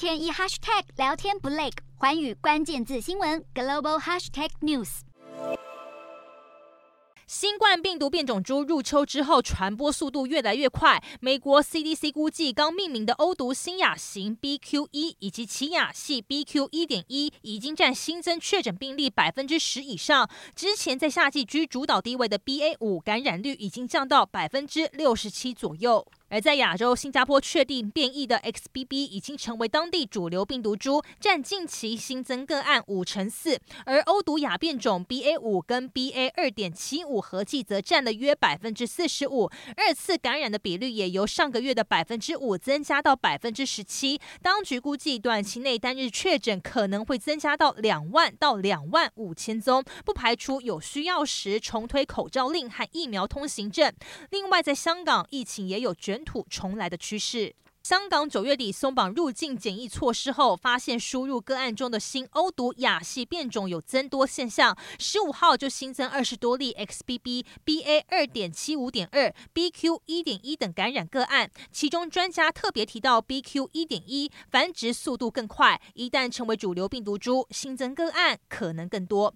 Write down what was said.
天一 hashtag 聊天不累，环宇关键字新闻 global hashtag news。新冠病毒变种株入秋之后，传播速度越来越快。美国 CDC 估计，刚命名的欧毒新亚型 BQ 一以及奇亚系 BQ 一点一，已经占新增确诊病例百分之十以上。之前在夏季居主导地位的 BA 五感染率已经降到百分之六十七左右。而在亚洲，新加坡确定变异的 XBB 已经成为当地主流病毒株，占近期新增个案五成四。而欧毒亚变种 BA 五跟 BA 二点七五合计则占了约百分之四十五，二次感染的比率也由上个月的百分之五增加到百分之十七。当局估计短期内单日确诊可能会增加到两万到两万五千宗，不排除有需要时重推口罩令和疫苗通行证。另外，在香港疫情也有卷土重来的趋势。香港九月底松绑入境检疫措施后，发现输入个案中的新欧毒亚系变种有增多现象。十五号就新增二十多例 XBB、BA 二点七五点二、BQ 一点一等感染个案，其中专家特别提到 BQ 一点一繁殖速度更快，一旦成为主流病毒株，新增个案可能更多。